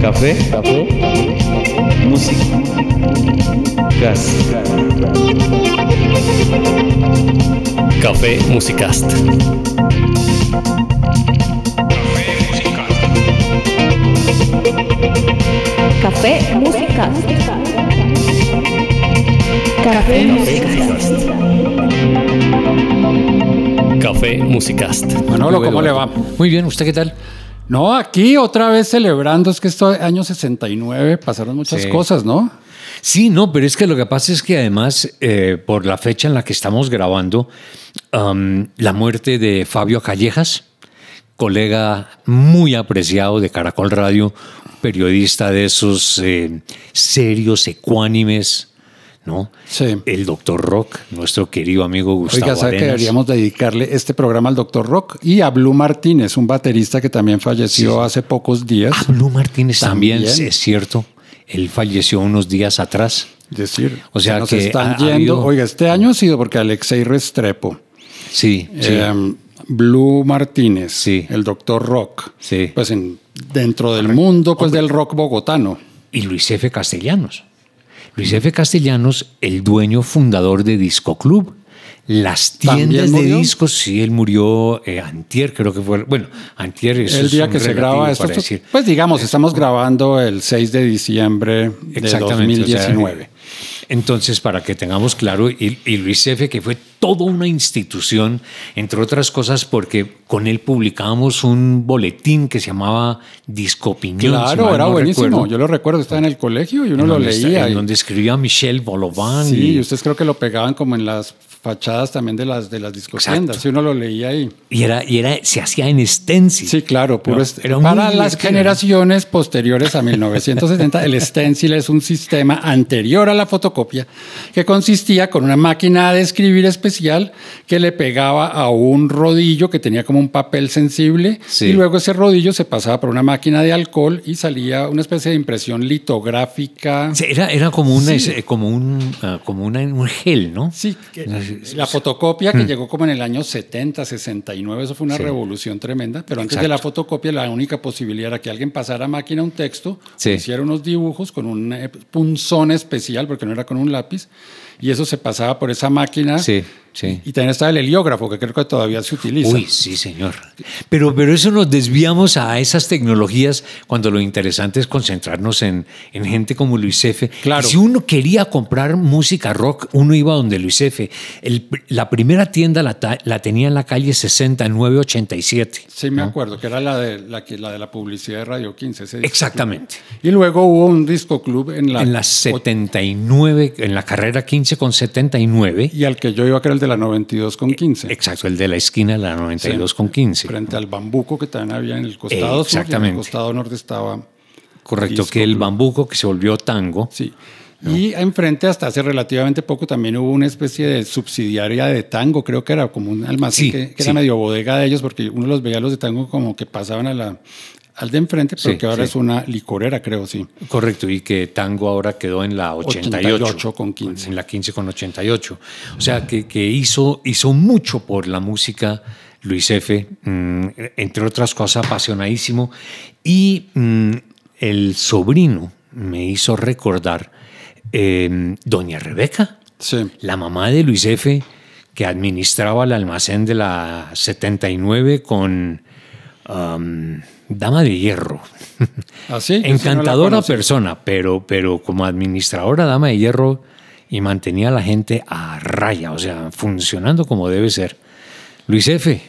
Café. Música. Gas. Café Musicast. Café Música. Café Música. Café Musicast. Manolo, ¿cómo le va? Muy bien, ¿usted qué tal? No, aquí otra vez celebrando, es que esto año 69 pasaron muchas Sí. cosas, ¿no? Sí, no, pero es que lo que pasa es que además, eh, por la fecha en la que estamos grabando, la muerte de Fabio Callejas, colega muy apreciado de Caracol Radio, periodista de esos eh, serios, ecuánimes, ¿no? Sí. El doctor Rock, nuestro querido amigo Gustavo Oiga, ¿sabe que deberíamos dedicarle este programa al doctor Rock y a Blue Martínez, un baterista que también falleció hace pocos días? Ah, Blue Martínez también, También. es cierto. Él falleció unos días atrás. Es decir, O sea se nos que están ha- ha yendo. habido- Oiga, este año ha sido porque Alexei Restrepo, Sí, sí. eh, Blue Martínez, Sí. el doctor Rock, Sí. pues en, dentro del mundo pues del rock bogotano. y Luis F. Castellanos. Luis F. Castellanos, el dueño fundador de Disco Club. Las ¿También tiendas de discos, sí, él murió eh, antier, creo que fue. Bueno, antier es el día que se graba esto, pues, decir. pues digamos, estamos grabando el 6 de diciembre de Exactamente, o sea, 2019. Entonces, para que tengamos claro, y, y Luis F., que fue toda una institución, entre otras cosas, porque con él publicábamos un boletín que se llamaba Disco Opinión. si Claro, era no buenísimo. recuerdo, Yo lo recuerdo, estaba en el colegio y uno en lo donde está- leía. en donde escribía Michel Bolovan. sí, y- y ustedes creo que lo pegaban como en las fachadas también de las, de las discotiendas. Si uno lo leía ahí. Y era, y era, se hacía en stencil. Sí, claro, puro No, para las generaciones posteriores a 1970, el stencil es un sistema anterior a la fotocopia que consistía con una máquina de escribir especial que le pegaba a un rodillo que tenía como un papel sensible Sí. y luego ese rodillo se pasaba por una máquina de alcohol y salía una especie de impresión litográfica. Sí, Era, era como, una, eh, como, un, ah, como una- un gel, ¿no? Sí, que la fotocopia que llegó como en el año 70, 69, eso fue una Mm. Revolución tremenda, pero antes Exacto. de la fotocopia la única posibilidad era que alguien pasara a máquina un texto, hiciera unos dibujos con un eh, punzón especial, porque no era con un lápiz, y eso se pasaba por esa máquina. Sí. Y también estaba el heliógrafo, que creo que todavía se utiliza. Uy, sí, señor. Pero, pero eso nos desviamos a esas tecnologías cuando lo interesante es concentrarnos en, en gente como Luis F. Claro. Si uno quería comprar música rock, uno iba donde Luis F. El- la primera tienda la, la tenía en la calle 6987. Sí, me acuerdo, que era la de la, que, la de la publicidad de Radio 15. ese disco Exactamente. club. Y luego hubo un disco club en la, En la 79, en la carrera 15 con 79. y al que yo iba, que era el de la 92 con 15. Exacto, el de la esquina de la 92 con 15. Frente al bambuco que también había en el costado Eh, sur, en exactamente. el costado norte estaba. Correcto, Disco que el bambuco que se volvió tango. Sí. Y enfrente, hasta hace relativamente poco, también hubo una especie de subsidiaria de tango, creo que era como un almacén Sí, que, que sí. era medio bodega de ellos, porque uno los veía los de tango como que pasaban a la, al de enfrente, pero Sí, que ahora sí. es una licorera, creo, sí. Correcto, y que Tango ahora quedó en la 88. 88 con 15. En la 15 con 88. O sea, que, que hizo, hizo mucho por la música Luis F., mm, entre otras cosas, apasionadísimo. Y mm, el sobrino me hizo recordar eh, Doña Rebeca, Sí. la mamá de Luis F., que administraba el almacén de la 79 con um, Dama de Hierro. Así. ¿Ah, Encantadora persona, pero, pero como administradora dama de hierro y mantenía a la gente a raya, o sea, funcionando como debe ser. Luis F.,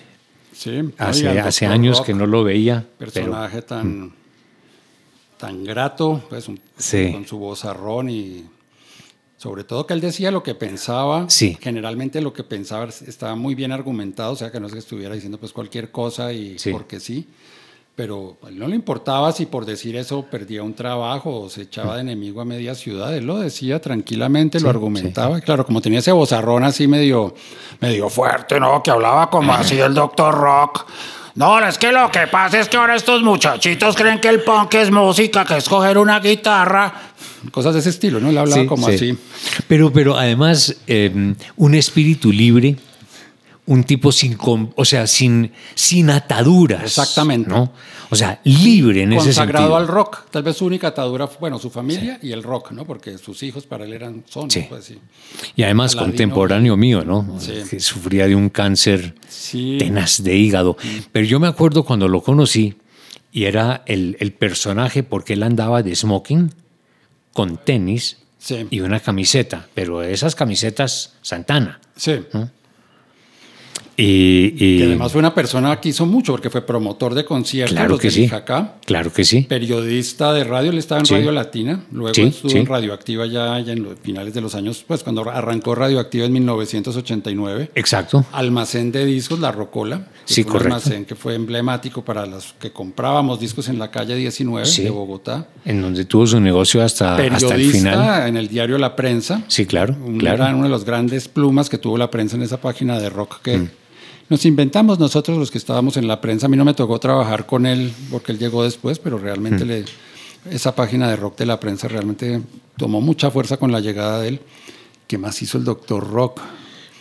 Sí. hace, hace años Rock, que no lo veía. pero- Personaje tan, tan grato, pues, un- Sí. con su vozarrón y sobre todo que él decía lo que pensaba. Sí. Generalmente lo que pensaba estaba muy bien argumentado, o sea, que no es que estuviera diciendo pues cualquier cosa y Sí. porque sí. Pero él no le importaba si por decir eso perdía un trabajo o se echaba de enemigo a media ciudad. Él lo decía tranquilamente, lo argumentaba. Y claro, como tenía ese vozarrón así medio, medio fuerte, ¿no? Que hablaba como así el doctor Rock. No, es que lo que pasa es que ahora estos muchachitos creen que el punk es música, que es coger una guitarra. Cosas de ese estilo, ¿no? Él hablaba Sí, como sí. así. Pero, pero además, eh, un espíritu libre, un tipo sin, o sea, sin, sin ataduras. Exactamente. ¿no? O sea, libre en ese Consagrado sentido. al rock. Tal vez su única atadura, bueno, su familia y el rock, ¿no? Porque sus hijos para él eran son, Sí. pues sí. Y además Aladino. contemporáneo mío, ¿no? Sí. Que sufría de un cáncer tenaz de hígado. Pero yo me acuerdo cuando lo conocí y era el, el personaje porque él andaba de smoking con tenis Sí. y una camiseta, pero esas camisetas Santana. Sí. Y, además fue una persona que hizo mucho porque fue promotor de conciertos, claro que de sí. Ijacá, Claro que sí. periodista de radio, él estaba en Sí. Radio Latina, luego Sí, estuvo sí. en Radioactiva ya, ya en los finales de los años, pues cuando arrancó Radioactiva en 1989. Exacto. Almacén de discos, La Rocola. Sí, fue un correcto. almacén que fue emblemático para los que comprábamos discos en la calle 19 Sí. de Bogotá. En donde tuvo su negocio hasta, hasta el final. en el diario La Prensa. Sí, claro. Un claro. gran- uno de los grandes plumas que tuvo la prensa en esa página de rock que Mm. Nos inventamos nosotros los que estábamos en la prensa. A mí no me tocó trabajar con él porque él llegó después, pero Mm. realmente le, esa página de rock de la prensa realmente tomó mucha fuerza con la llegada de él. ¿Qué más hizo el doctor Rock?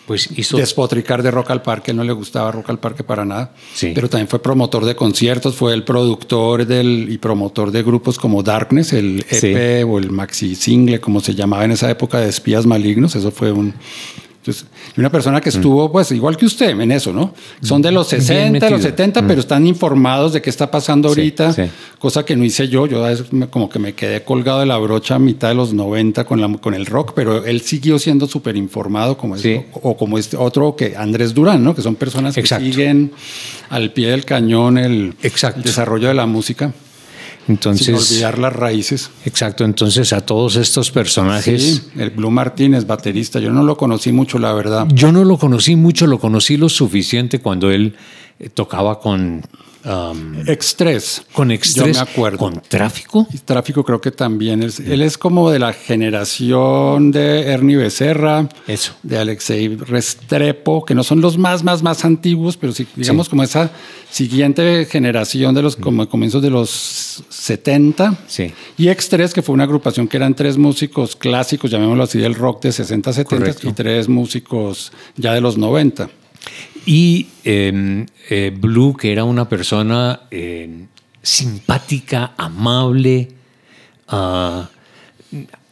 Pues hizo. Despotricar de Rock al Parque, él no le gustaba Rock al Parque para nada. Sí. Pero también fue promotor de conciertos, fue el productor del, y promotor de grupos como Darkness, el EP o el maxi single, como se llamaba en esa época de espías malignos. Eso fue un. Entonces, una persona que estuvo, pues, igual que usted en eso, ¿no? Son de los Bien 60, metido. los 70, pero están informados de qué está pasando ahorita, sí. cosa que no hice yo. Yo como que me quedé colgado de la brocha a mitad de los 90 con, la, con el rock, pero él siguió siendo súper informado, como es, Sí. o, o como este otro que Andrés Durán, ¿no? Que son personas que siguen al pie del cañón el, el desarrollo de la música, Entonces. sin olvidar las raíces. Exacto. Entonces, a todos estos personajes. Sí, el Blue Martínez, baterista, yo no lo conocí mucho, la verdad. Yo no lo conocí mucho, lo conocí lo suficiente cuando él eh, tocaba con. Um, Extres. con Yo Extres. me acuerdo. Con tráfico. Y Tráfico creo que también es, él es como de la generación de Ernie Becerra, Eso. de Alexei Restrepo, que no son los más, más, más antiguos, pero sí, digamos Sí. como esa siguiente generación de los como comienzos de los 70. Sí. Y X3, que fue una agrupación que eran tres músicos clásicos, llamémoslo así, del rock de 60, 70 Correcto. y tres músicos ya de los 90. Y eh, eh, Blue, que era una persona eh, simpática, amable, ah,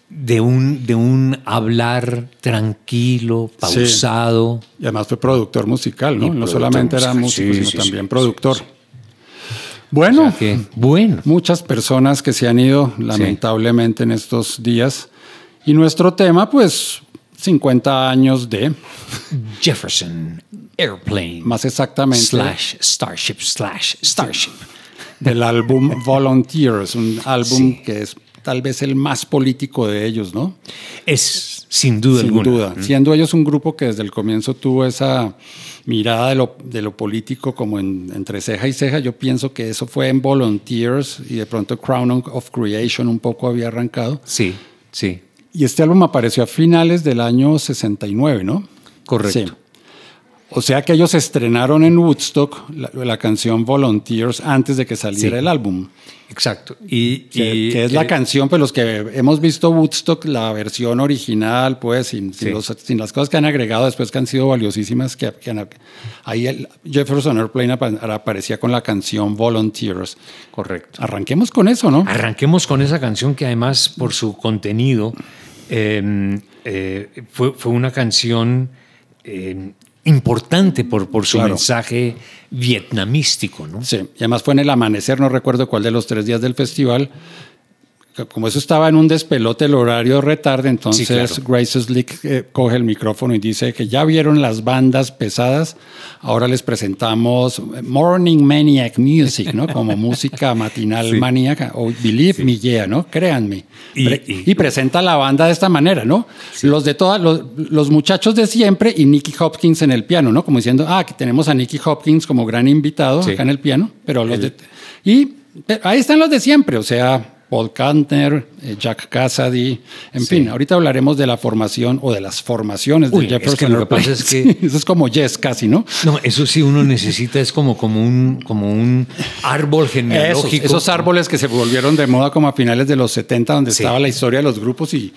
de, un, de un hablar tranquilo, Sí. pausado. Y además fue productor musical, ¿no? Y no solamente era músico, sí, sino sí, también productor. Bueno, O sea que, bueno, muchas personas que se han ido lamentablemente en estos días. Y nuestro tema, pues, 50 años de, Jefferson Airplane. más exactamente, Slash Starship slash Starship. del álbum Volunteers, un álbum que es tal vez el más político de ellos, ¿no? Es sin duda Sin alguna. duda. Siendo ellos un grupo que desde el comienzo tuvo esa mirada de lo, de lo político como en- entre ceja y ceja, yo pienso que eso fue en Volunteers y de pronto Crown of Creation un poco había arrancado. Sí, sí. Y este álbum apareció a finales del año 69, ¿no? Correcto. Sí. O sea que ellos estrenaron en Woodstock la, la canción Volunteers antes de que saliera Sí. el álbum. Exacto. Y, Que, y- que es la eh, canción, pues los que hemos visto Woodstock, la versión original, pues sin, sin Sí. los- sin las cosas que han agregado después que han sido valiosísimas, que, que han- ahí el Jefferson Airplane apa- aparecía con la canción Volunteers. Correcto. Arranquemos con eso, ¿no? Arranquemos con esa canción que además por su contenido eh, eh, fue, fue una canción eh, importante por, por su Claro. mensaje vietnamístico, ¿no? Sí, y además fue en el amanecer, no recuerdo cuál de los tres días del festival. Como eso estaba en un despelote el horario retarde, entonces claro. Grace Slick eh, coge el micrófono y dice que ya vieron las bandas pesadas, ahora les presentamos Morning Maniac Music, ¿no? Como música matinal Sí. maníaca, o Believe Me Yeah, ¿no? Créanme. Y- Pre- y- y presenta la banda de esta manera, ¿no? Los de todas, los, los muchachos de siempre y Nicky Hopkins en el piano, ¿no? Como diciendo, ah, que tenemos a Nicky Hopkins como gran invitado Sí. acá en el piano, pero los de, y pero ahí están los de siempre, o sea, Paul Kantner, eh, Jack Cassidy, en Sí. fin, ahorita hablaremos de la formación o de las formaciones Uy, de es que Jefferson lo que pasa es que- Sí, eso es como Yes casi, ¿no? No, eso sí uno necesita, es como, como, un, como un árbol genealógico. esos árboles que se volvieron de moda como a finales de los 70, donde Sí. estaba la historia de los grupos y,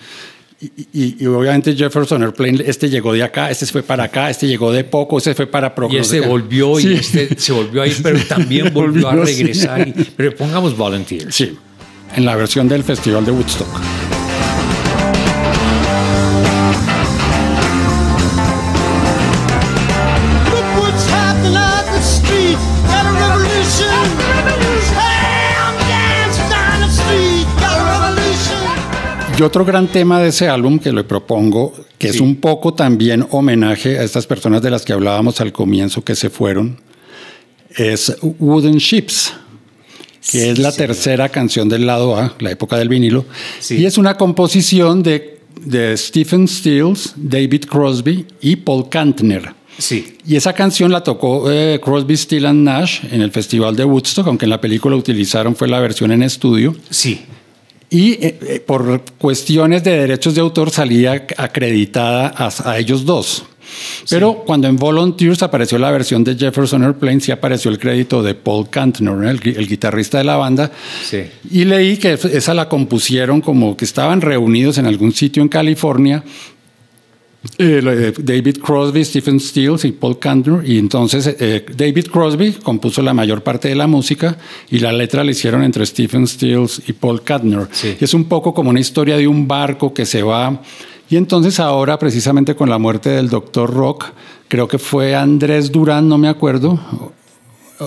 y, y- y obviamente Jefferson Airplane, este llegó de acá, este fue para acá, este llegó de poco, este fue para pro. Y este volvió Sí. y este se volvió ahí, pero también volvió a sí. regresar. y- pero pongamos Volunteers. Sí, en la versión del Festival de Woodstock. Y otro gran tema de ese álbum que le propongo, que es un poco también homenaje a estas personas de las que hablábamos al comienzo que se fueron, es Wooden Ships, que es la tercera canción del lado A, la época del vinilo, y es una composición de, de Stephen Stills, David Crosby y Paul Kantner. Sí. Y esa canción la tocó eh, Crosby, Still and Nash en el Festival de Woodstock, aunque en la película utilizaron fue la versión en estudio. Sí. Y eh, eh, por cuestiones de derechos de autor salía acreditada a, a ellos dos. Pero cuando en Volunteers apareció la versión de Jefferson Airplane, sí apareció el crédito de Paul Kantner, ¿no? el, el guitarrista de la banda. Sí. Y leí que esa la compusieron como que estaban reunidos en algún sitio en California. eh, David Crosby, Stephen Stills y Paul Kantner. Y entonces eh, David Crosby compuso la mayor parte de la música y la letra la hicieron entre Stephen Stills y Paul Kantner. Sí. Es un poco como una historia de un barco que se va. Y entonces ahora, precisamente con la muerte del doctor Rock, creo que fue Andrés Durán, no me acuerdo.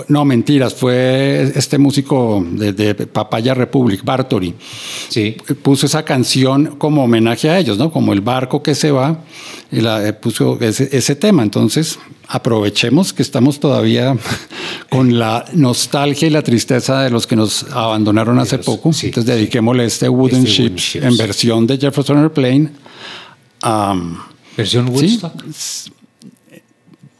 No, mentiras, fue este músico de, de Papaya Republic, Bartori Sí. puso esa canción como homenaje a ellos, ¿no? Como el barco que se va, y la, eh, puso ese, ese tema. Entonces, aprovechemos que estamos todavía con la nostalgia y la tristeza de los que nos abandonaron hace poco. sí, Entonces, dediquémosle este Wooden, Este Wooden Ships. en versión de Jefferson Airplane. Am, Versión Sí. Woodstock.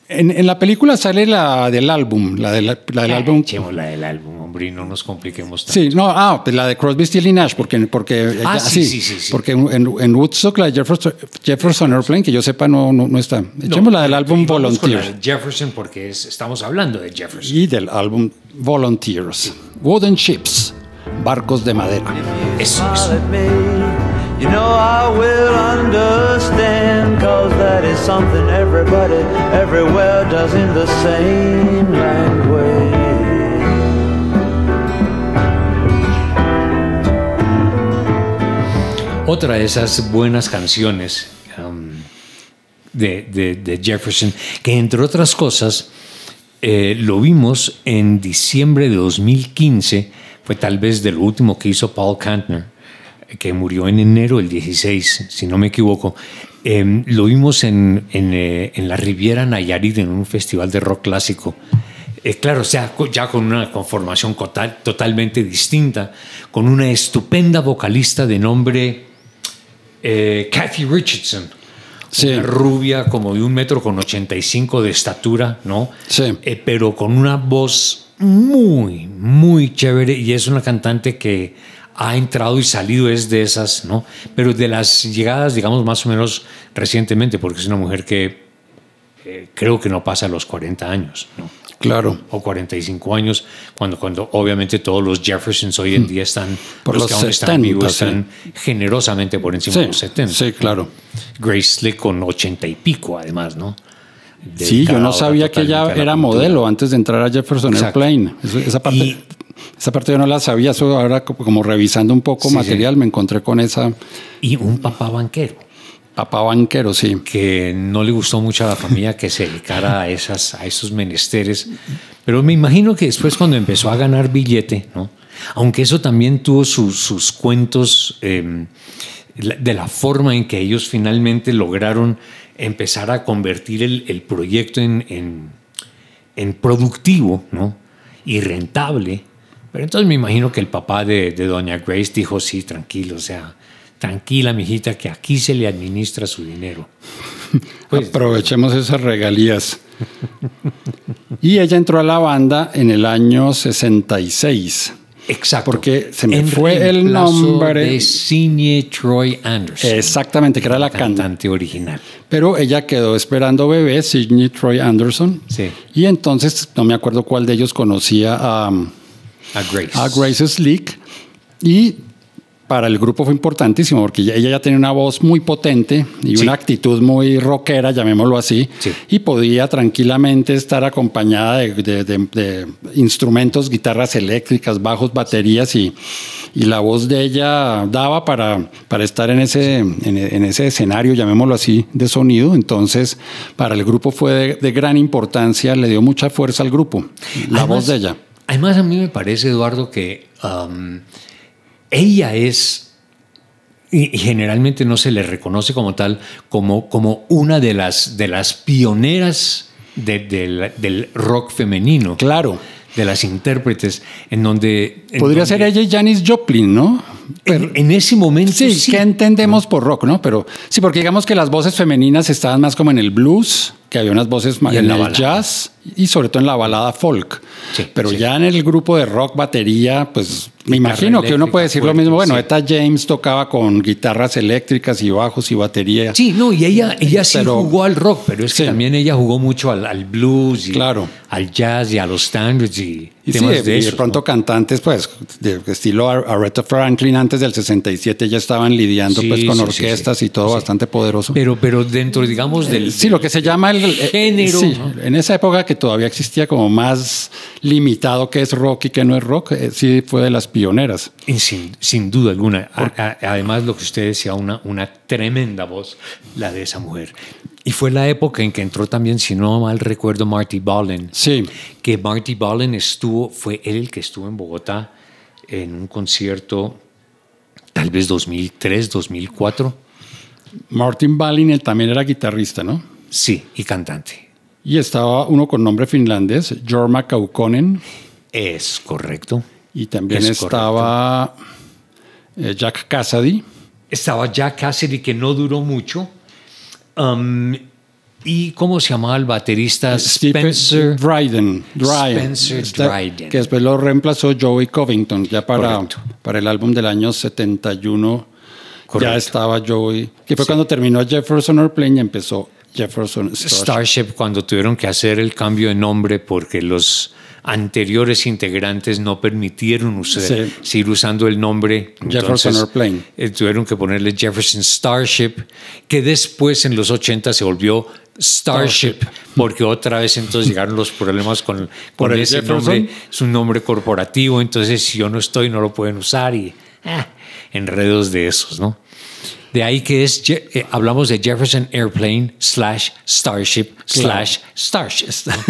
en, en la película sale la del álbum, la, de la, la del álbum Echemos la del álbum, hombre, y no nos compliquemos tanto. Sí, no, ah, pues la de Crosby, Still y Nash, porque, porque, Ah, ya- sí, sí, sí, sí. porque en, en Woodstock la de Jefferson, Jefferson Airplane, que yo sepa, no, no, no está. Echemos la del álbum con Volunteers de Jefferson porque es- estamos hablando de Jefferson. y del álbum Volunteers. Wooden Ships, barcos de madera. Eso, eso. You know I will understand, cause that is something everybody everywhere does in the same language. Otra de esas buenas canciones um, de, de- de Jefferson, que entre otras cosas eh, lo vimos en diciembre de 2015, fue tal vez de lo último que hizo Paul Kantner, que murió en enero del 16, si no me equivoco. Eh, lo vimos en, en, eh, en la Riviera Nayarit, en un festival de rock clásico. Eh, claro, o sea, ya con una conformación total- totalmente distinta, con una estupenda vocalista de nombre eh, Kathy Richardson. Sí. Una rubia como de un metro con 85 de estatura, ¿no? Sí. Eh, pero con una voz muy, muy chévere y es una cantante que ha entrado y salido es de esas, ¿no? Pero de las llegadas, digamos, más o menos recientemente, porque es una mujer que eh, creo que no pasa los 40 años, ¿no? Claro. O 45 años, cuando, cuando obviamente todos los Jeffersons hoy en día están. Por los, los que aún están 70, vivos, sí. están generosamente por encima Sí, de los 70. sí, claro. Grace Slick con 80 y pico, además, ¿no? Sí, yo no sabía que ella era modelo antes de entrar a Jefferson Exacto. Airplane. Esa, parte, Y- esa parte yo no la sabía, eso ahora co- como revisando un poco Sí, material me encontré con esa Y un papá banquero. papá banquero, sí. que no le gustó mucho a la familia que se dedicara a, esas, a esos menesteres. Pero me imagino que después cuando empezó a ganar billete, ¿no? aunque eso también tuvo sus, sus cuentos eh, la- de la forma en que ellos finalmente lograron empezar a convertir el, el proyecto en, en, en productivo ¿no? y rentable. Pero entonces me imagino que el papá de, de Doña Grace dijo, sí, tranquilo, o sea, tranquila, mijita, que aquí se le administra su dinero. Pues, Aprovechemos esas regalías. y ella entró a la banda en el año 66. Exacto. Porque se me En fue el nombre. De Sidney Troy Anderson. Exactamente, que era la cantante. cantante original. Pero ella quedó esperando bebé, Sidney Troy Anderson. Sí. Y entonces, no me acuerdo cuál de ellos conocía a, A Grace. a Grace Slick. Y para el grupo fue importantísimo porque ella ya tenía una voz muy potente y Sí. una actitud muy rockera, llamémoslo así. Sí. Y podía tranquilamente estar acompañada de, de- de- de instrumentos, guitarras eléctricas, bajos, baterías y, y la voz de ella daba para, para estar en ese, en, en ese escenario, llamémoslo así, de sonido. Entonces, para el grupo fue de, de gran importancia, le dio mucha fuerza al grupo, la Además- voz de ella. Además, a mí me parece, Eduardo, que um, ella es, y, generalmente no se le reconoce como tal, como, como una de las, de las pioneras de- del- del rock femenino. Claro. De las intérpretes, en donde... en Podría donde- ser ella y Janis Joplin, ¿no? En, en ese momento Sí, sí. ¿qué entendemos por rock, no? Pero sí, porque digamos que las voces femeninas estaban más como en el blues, que había unas voces en en el balada. jazz y sobre todo en la balada folk. Sí, Pero sí. ya en el grupo de rock, batería, pues me Guitarra imagino que uno puede decir lo fuerte, mismo. Bueno, sí. Etta James tocaba con guitarras eléctricas y bajos y batería. Sí, no, y ella, ella sí Pero- jugó al rock, pero es que Sí. también ella jugó mucho al, al blues y Claro. al jazz y a los standards y, Y sí, temas de, de y de esos, pronto ¿no? cantantes, pues, de estilo Ar- Aretha Franklin antes del 67 ya estaban lidiando Sí, pues con sí, sí, orquestas sí. y todo Sí. bastante poderoso. Pero, pero dentro, digamos, del... Sí, lo que se llama el, el- género, sí, ¿no? en esa época que todavía existía como más limitado que es rock y que no es rock, eh, sí fue de las pioneras. Y Sin, sin duda alguna. A- a- además, lo que usted decía, una, una tremenda voz, la de esa mujer. Y fue la época en que entró también, si no mal recuerdo, Marty Ballin. Sí. Que Marty Ballin estuvo, fue él el que estuvo en Bogotá en un concierto, tal vez 2003, 2004. Martin Balin él también era guitarrista, ¿no? Sí, y cantante. Y estaba uno con nombre finlandés, Jorma Kaukonen, Es correcto. y también Es estaba eh, Jack Cassidy. Estaba Jack Cassidy, que no duró mucho. Um, ¿Y cómo se llamaba el baterista? Stephen Spencer. Dryden, Dryden, Spencer Esta- Dryden. que después lo reemplazó Joey Covington, ya para, Correcto. para el álbum del año 71. Correcto. Ya estaba Joey, que fue cuando terminó Jefferson Airplane y empezó Jefferson Starship. Starship cuando tuvieron que hacer el cambio de nombre porque los anteriores integrantes no permitieron usar, Sí. seguir usando el nombre. Jefferson Airplane. eh, tuvieron que ponerle Jefferson Starship, que después en los 80 se volvió Starship, porque otra vez entonces llegaron los problemas con, ese Jefferson. nombre. Es un nombre corporativo, entonces si yo no estoy no lo pueden usar y ah, enredos de esos, ¿no? De ahí que es, eh, hablamos de Jefferson Airplane slash Starship slash Starship.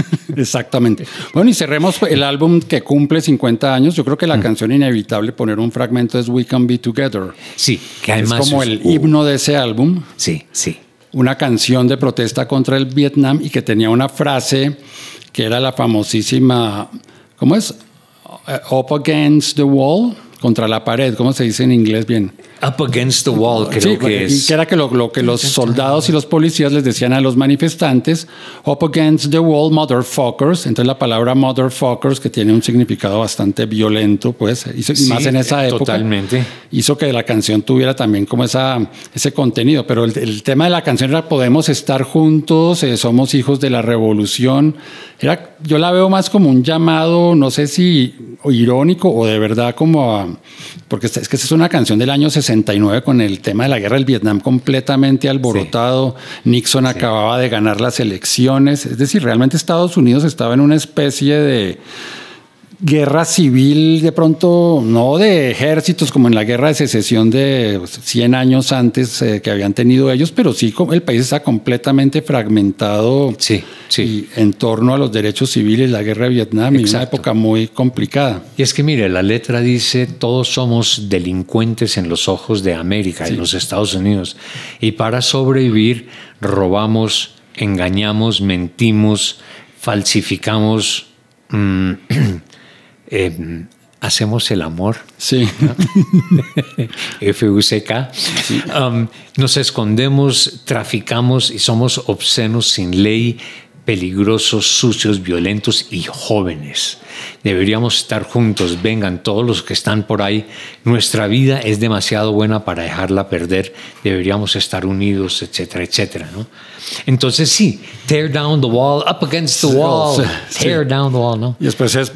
Exactamente. Bueno, y cerremos el álbum que cumple 50 años. Yo creo que Mm. la canción inevitable poner un fragmento es We Can Be Together. Sí, que Es además como es- el uh, himno de ese álbum. Sí, sí. una canción de protesta contra el Vietnam y que tenía una frase que era la famosísima, ¿cómo es? Eh, Up against the wall, contra la pared, ¿cómo se dice en inglés bien? Up Against the Wall, creo Sí, que es. que era que lo, lo que los soldados y los policías les decían a los manifestantes, up against the wall, motherfuckers. Entonces la palabra motherfuckers, que tiene un significado bastante violento, pues, hizo, Sí, más en esa época, totalmente. hizo que la canción tuviera también como esa, ese contenido. Pero el, el tema de la canción era podemos estar juntos, eh, somos hijos de la revolución. Era, yo la veo más como un llamado, no sé si irónico o de verdad como a, porque es que esta es una canción del año 69 con el tema de la guerra del Vietnam completamente alborotado. Nixon acababa de ganar las elecciones. Es decir, realmente Estados Unidos estaba en una especie de guerra civil, de pronto, no de ejércitos como en la guerra de secesión de 100 años antes eh, que habían tenido ellos, pero sí como el país está completamente fragmentado Sí, sí. y en torno a los derechos civiles, la guerra de Vietnam, y una Exacto. época muy complicada. Y es que mire, la letra dice, todos somos delincuentes en los ojos de América, en los Estados Unidos. Y para sobrevivir, robamos, engañamos, mentimos, falsificamos, mm, eh, hacemos el amor. Sí. FUCK. Um, nos escondemos, traficamos y somos obscenos sin ley, peligrosos, sucios, violentos y jóvenes. Deberíamos estar juntos, vengan todos los que están por ahí. Nuestra vida es demasiado buena para dejarla perder. Deberíamos estar unidos, etcétera, etcétera. ¿no? Entonces sí, tear down the wall, up against the wall, sí, sí. tear down the wall, ¿no? Y después es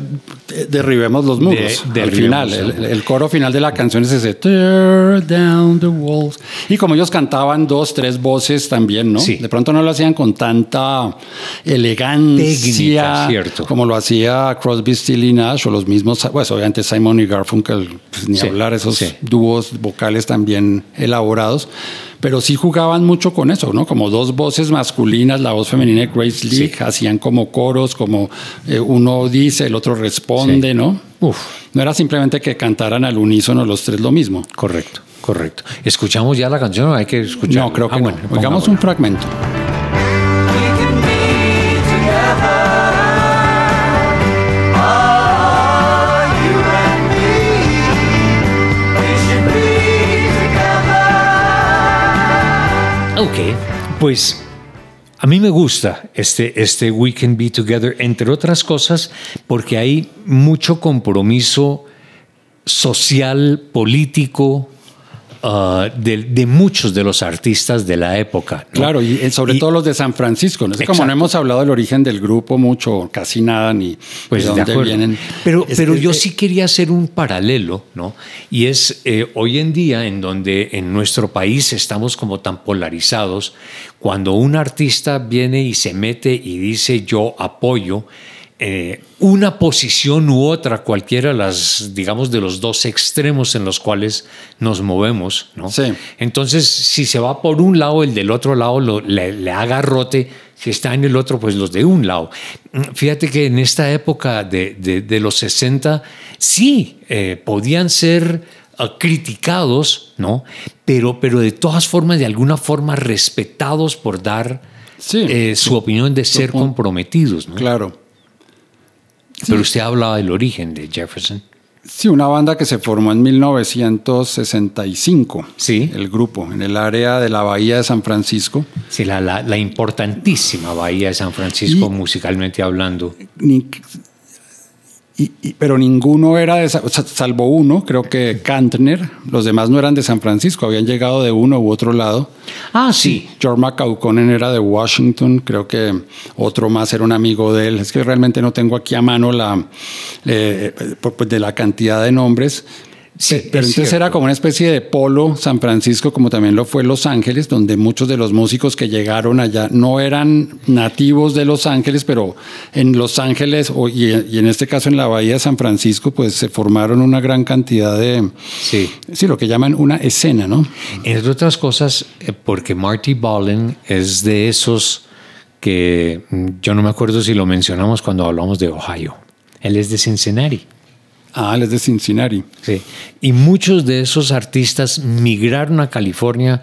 derribemos los muros. De- al final, el, el coro final de la canción es ese tear down the walls. Y como ellos cantaban dos, tres voces también, ¿no? Sí. De pronto no lo hacían con tanta elegancia, Técnica, cierto. como lo hacía Crosby, Y Nash o los mismos, pues obviamente Simon y Garfunkel, pues, ni Sí, hablar esos sí. dúos vocales también elaborados. Pero sí jugaban mucho con eso, ¿no? Como dos voces masculinas, la voz femenina de Grace Lee, hacían como coros, como eh, uno dice, el otro responde, Sí. ¿no? Uf. No era simplemente que cantaran al unísono los tres lo mismo. Correcto, correcto. ¿Escuchamos ya la canción o hay que escuchar? No, creo que Ah, no. bueno, Oigamos un fragmento. Ok, pues a mí me gusta este, este We Can Be Together, entre otras cosas, porque hay mucho compromiso social, político, ah, de, de muchos de los artistas de la época. ¿no? Claro, y eh, sobre Y- todo los de San Francisco. ¿no? Es como no hemos hablado del origen del grupo mucho, casi nada, ni Pues de de dónde vienen. Pero, Es- pero es- yo sí quería hacer un paralelo, ¿no? Y es eh, hoy en día en donde en nuestro país estamos como tan polarizados, cuando un artista viene y se mete y dice yo apoyo eh, una posición u otra, cualquiera de las, digamos, de los dos extremos en los cuales nos movemos, ¿no? Sí. Entonces, si se va por un lado, el del otro lado lo- le, le haga rote. Si está en el otro, pues los de un lado. Mm, Fíjate que en esta época de, de- de los 60, sí, eh, podían ser ah, criticados, ¿no? Pero, pero de todas formas, de alguna forma, respetados por dar Sí. eh, su opinión de ser comprometidos, ¿no? Claro. Pero usted hablaba del origen de Jefferson. Sí, una banda que se formó en 1965. Sí. El grupo, en el área de la Bahía de San Francisco. Sí, la, la- la importantísima bahía de San Francisco, Y- musicalmente hablando. Ni- y- y- pero ninguno era de, salvo uno, creo que Kantner, los demás no eran de San Francisco, habían llegado de uno u otro lado. Ah, sí. George McCauconen era de Washington, creo que otro más era un amigo de él. Es que realmente no tengo aquí a mano la eh, pues, pues, de la cantidad de nombres. Sí, Pe- pero es entonces cierto. era como una especie de polo San Francisco, como también lo fue Los Ángeles, donde muchos de los músicos que llegaron allá no eran nativos de Los Ángeles, pero en Los Ángeles o- y, y en este caso en la Bahía de San Francisco, pues se formaron una gran cantidad de, Sí. sí, lo que llaman una escena, ¿no? Entre otras cosas, eh, porque Marty Ballin es de esos que mm, yo no me acuerdo si lo mencionamos cuando hablamos de Ohio. Él es de Cincinnati. Ah, él es de Cincinnati. Sí. Y muchos de esos artistas migraron a California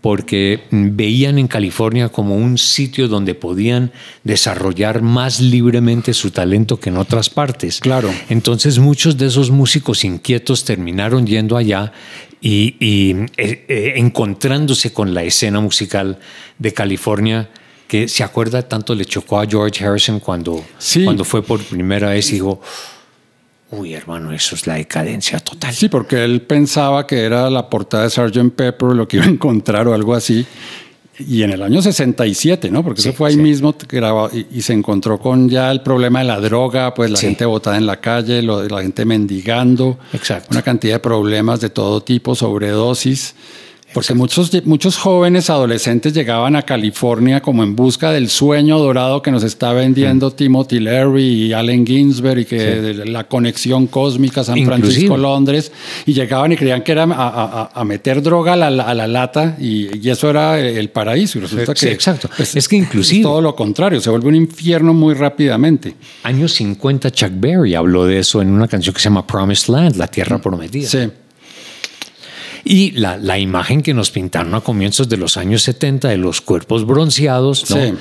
porque veían en California como un sitio donde podían desarrollar más libremente su talento que en otras partes. Claro. Entonces muchos de esos músicos inquietos terminaron yendo allá y, y, eh, eh, encontrándose con la escena musical de California que se acuerda tanto le chocó a George Harrison cuando, Sí. cuando fue por primera vez y dijo, uy hermano, eso es la decadencia total. Sí, porque él pensaba que era la portada de Sgt. Pepper lo que iba a encontrar o algo así. Y en el año 67, ¿no? Porque Sí, eso fue ahí sí. mismo grabado y, y se encontró con ya el problema de la droga, pues la Sí. gente botada en la calle, lo, la gente mendigando, Exacto. una cantidad de problemas de todo tipo, sobredosis. Porque muchos, muchos jóvenes adolescentes llegaban a California como en busca del sueño dorado que nos está vendiendo Timothy Leary y Allen Ginsberg y que de la conexión cósmica San Inclusive. Francisco, Londres, y llegaban y creían que era a, a- a- meter droga a la, a la lata y, y eso era el paraíso. Y resulta Sí, que exacto. Es que inclusive- todo lo contrario, se vuelve un infierno muy rápidamente. Años 50, Chuck Berry habló de eso en una canción que se llama Promised Land, la tierra prometida. Sí. Y la, la imagen que nos pintaron a comienzos de los años 70 de los cuerpos bronceados, ¿no? Sí.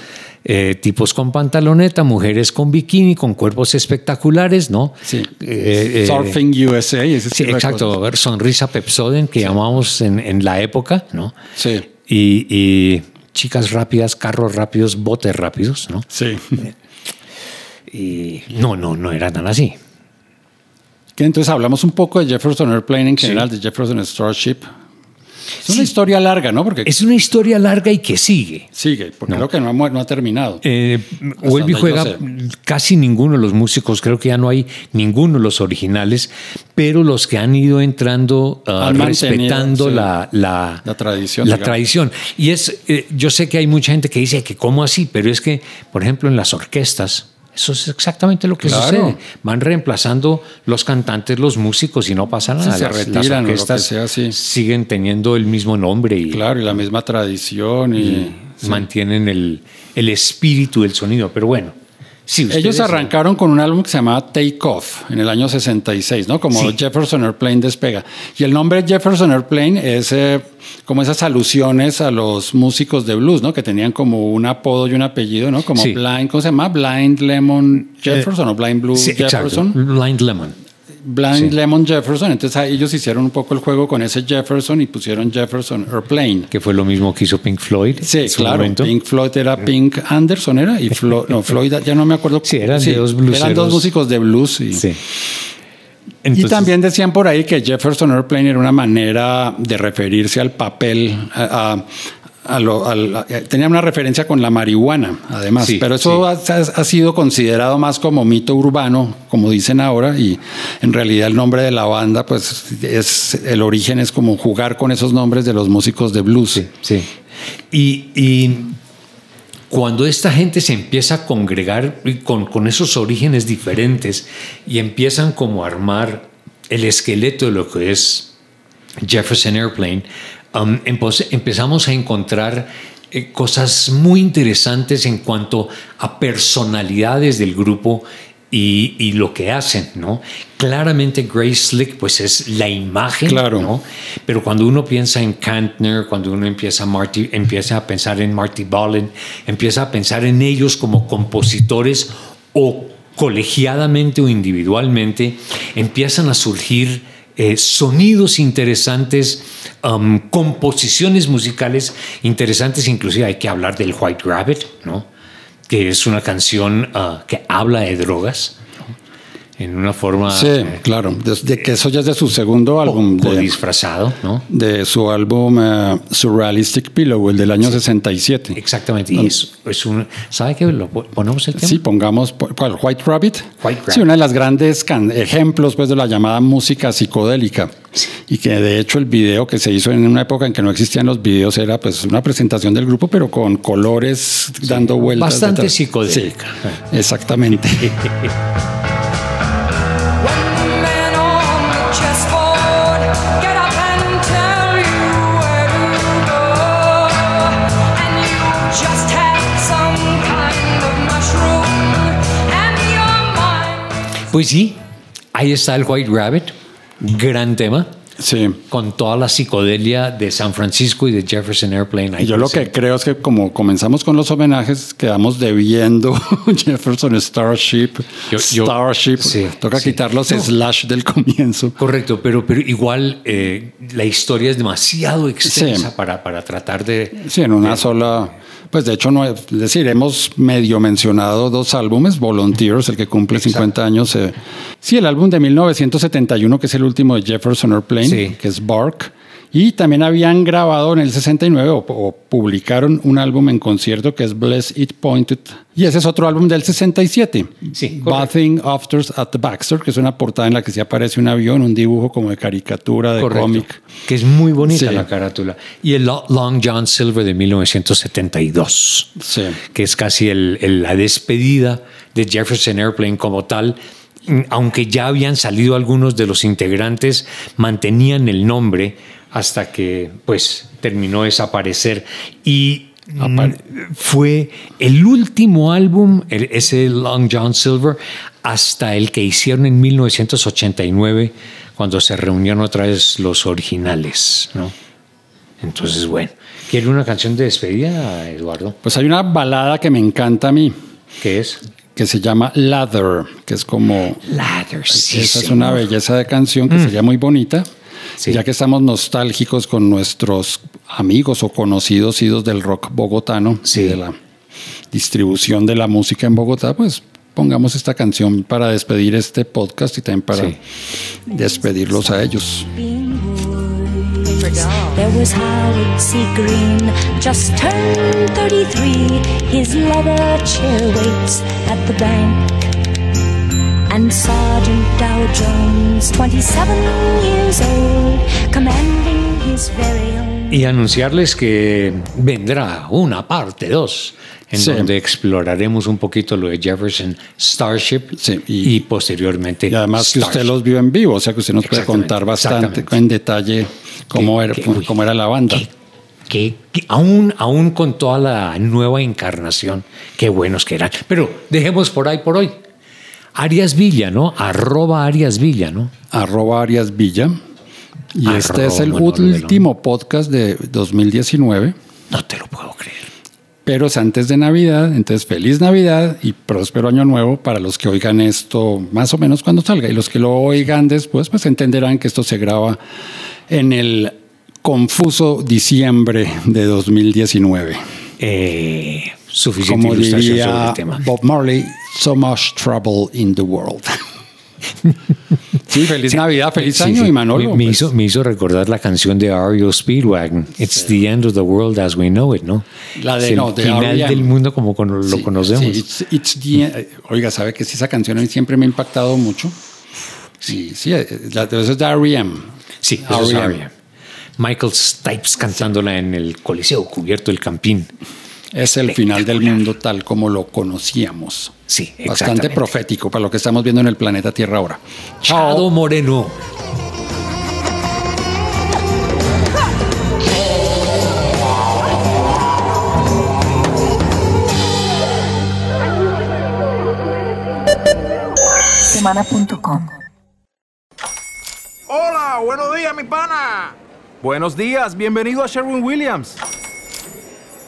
Eh, tipos con pantaloneta, mujeres con bikini, con cuerpos espectaculares, ¿no? Sí. Eh, eh, Surfing USA. y ese Sí, exacto. A ver, sonrisa Pepsoden que llamamos en, en la época, ¿no? Sí. Y, y chicas rápidas, carros rápidos, botes rápidos, ¿no? Sí. Y no, no, no era tan así. Que entonces hablamos un poco de Jefferson Airplane en Sí. general, de Jefferson Starship. Es una historia larga, ¿no? Porque Es una historia larga y que sigue. sigue, porque No. creo que no ha, mu- no ha terminado. Eh, vuelve y donde yo juega casi ninguno de los músicos, creo que ya no hay ninguno de los originales, pero los que han ido entrando ah, respetando sí. la, la, La tradición, La digamos. tradición. Y es, eh, yo sé que hay mucha gente que dice que cómo así, pero es que, por ejemplo, en las orquestas, eso es exactamente lo que Claro. sucede. Van reemplazando los cantantes, los músicos y no pasa nada. Se las retiran lo que sea, sí. siguen teniendo el mismo nombre y, Claro, y la misma tradición. Y, sí. mantienen el, el espíritu del sonido. Pero bueno, Ellos arrancaron con un álbum que se llamaba Take Off en el año 66, ¿no? Como Sí. Jefferson Airplane despega. Y el nombre Jefferson Airplane es eh, como esas alusiones a los músicos de blues, ¿no? Que tenían como un apodo y un apellido, ¿no? Como Sí. Blind, ¿cómo se llama? Blind Lemon Jefferson o Blind Blue Sí, exacto. Jefferson. Blind Lemon. Blind Sí. Lemon Jefferson. Entonces ellos hicieron un poco el juego con ese Jefferson y pusieron Jefferson Airplane. Que fue lo mismo que hizo Pink Floyd. Sí, claro. momento. Pink Floyd era Pink Anderson, ¿era? Y Flo- no, Floyd, ya no me acuerdo. Sí, eran dos Eran blueseros. dos músicos de blues. Y, Sí. y también decían por ahí que Jefferson Airplane era una manera de referirse al papel. A, a- a lo- al- a- tenía una referencia con la marihuana, además. Sí, Pero eso ha, ha sido considerado más como mito urbano, como dicen ahora, y en realidad el nombre de la banda, pues es el origen es como jugar con esos nombres de los músicos de blues. Sí, sí. Y, y cuando esta gente se empieza a congregar con, con esos orígenes diferentes y empiezan como a armar el esqueleto de lo que es Jefferson Airplane, um, empezamos a encontrar eh, cosas muy interesantes en cuanto a personalidades del grupo y, y lo que hacen, ¿no? Claramente Grace Slick, pues es la imagen, Claro. ¿no? Pero cuando uno piensa en Kantner, cuando uno empieza a, Marty, empieza a pensar en Marty Balin, empieza a pensar en ellos como compositores o colegiadamente o individualmente, empiezan a surgir eh, sonidos interesantes, um, composiciones musicales interesantes, inclusive hay que hablar del White Rabbit, ¿no? que es una canción ah, que habla de drogas. En una forma Sí, eh, claro. Desde que eso ya es de su segundo álbum. de- disfrazado, ¿no? de su álbum eh, Surrealistic Pillow, el del año 67. Exactamente. Y es, es un. ¿Sabe qué? ¿Lo po- ponemos el tema? Sí, pongamos ¿cuál? White Rabbit. White Sí, Rabbit. una de las grandes ejemplos pues, de la llamada música psicodélica. Y que de hecho el video que se hizo en una época en que no existían los videos era pues una presentación del grupo, pero con colores dando vueltas. bastante psicodélica. Sí, exactamente. Pues sí, ahí está el White Rabbit, gran tema. Sí. con toda la psicodelia de San Francisco y de Jefferson Airplane. yo lo que creo es que como comenzamos con los homenajes, quedamos debiendo Jefferson Starship, Yo- yo- Starship. sí, Toca sí. quitar los No. slash del comienzo. Correcto, pero, pero igual eh, la historia es demasiado extensa para, para tratar de... Sí, en una sola. Pues de hecho, no es decir, hemos medio mencionado dos álbumes, Volunteers, el que cumple 50 años. eh, sí, el álbum de 1971, que es el último de Jefferson Airplane, Sí. que es Bark. Y también habían grabado en el 69 o, o publicaron un álbum en concierto que es Bless It Pointed. Y ese es otro álbum del 67. Sí. Bathing Afters at the Baxter, que es una portada en la que sí aparece un avión, un dibujo como de caricatura, de cómic. Que es muy bonita Sí. la carátula. Y el Lo- Long John Silver de 1972. Sí. que es casi el- el- la despedida de Jefferson Airplane como tal. Mm, Aunque ya habían salido algunos de los integrantes, mantenían el nombre hasta que pues terminó de desaparecer. Y fue el último álbum, el- ese Long John Silver, hasta el que hicieron en 1989, cuando se reunieron otra vez los originales. ¿no? Entonces, bueno, ¿quiere una canción de despedida, Eduardo? Pues hay una balada que me encanta a mí. ¿Qué es? que se llama Lather, que es como... Lather, sí, esa es una belleza de canción que sería muy bonita. Sí. Ya que estamos nostálgicos con nuestros amigos o conocidos idos del rock bogotano Sí. y de la distribución de la música en Bogotá, pues pongamos esta canción para despedir este podcast y también para Sí. despedirlos a ellos. There was Howard C. Green, just turned 33. His leather chair waits at the bank. And Sergeant Dow Jones, 27 years old, commanding his very own. Y anunciarles que vendrá una parte 2 en Sí. donde exploraremos un poquito lo de Jefferson Starship Sí, y, y- posteriormente Y además que usted Starship. los vio en vivo, o sea que usted nos puede contar bastante en detalle cómo, Que- era, que- uy, cómo era la banda. que, que- que aún, aún con toda la nueva encarnación, qué buenos que eran. Pero dejemos por ahí por hoy. Arias Villa, ¿no? Arroba Arias Villa, ¿no? arroba Arias Villa. Y este es el último podcast de 2019, No te lo puedo creer. pero es antes de Navidad. Entonces, feliz Navidad y próspero año nuevo para los que oigan esto más o menos cuando salga. Y los que lo oigan después, pues entenderán que esto se graba en el confuso diciembre de 2019. Eh, suficiente Como ilustración sobre diría el tema. Bob Marley, so much trouble in the world. sí, feliz Navidad, feliz Sí, año sí. y Manolo. Me, pues, hizo, me hizo recordar la canción de REO Speedwagon. It's the end of the world as we know it, ¿no? La de- Es el no, de final R.E.M.. del mundo como con- lo Sí, conocemos. sí, it's- it's the- oiga, ¿sabe que sí, esa canción a mí siempre me ha impactado mucho? Sí, sí, eh, la, eso es de R.E.M. Sí, eso es R.E.M.. Michael Stipes cantándola en el Coliseo cubierto del Campín. Es el final del mundo tal como lo conocíamos. Sí, Bastante profético para lo que estamos viendo en el planeta Tierra ahora. Chado Moreno. Semana.com Hola, buenos días, mi pana. Buenos días, bienvenido a Sherwin Williams.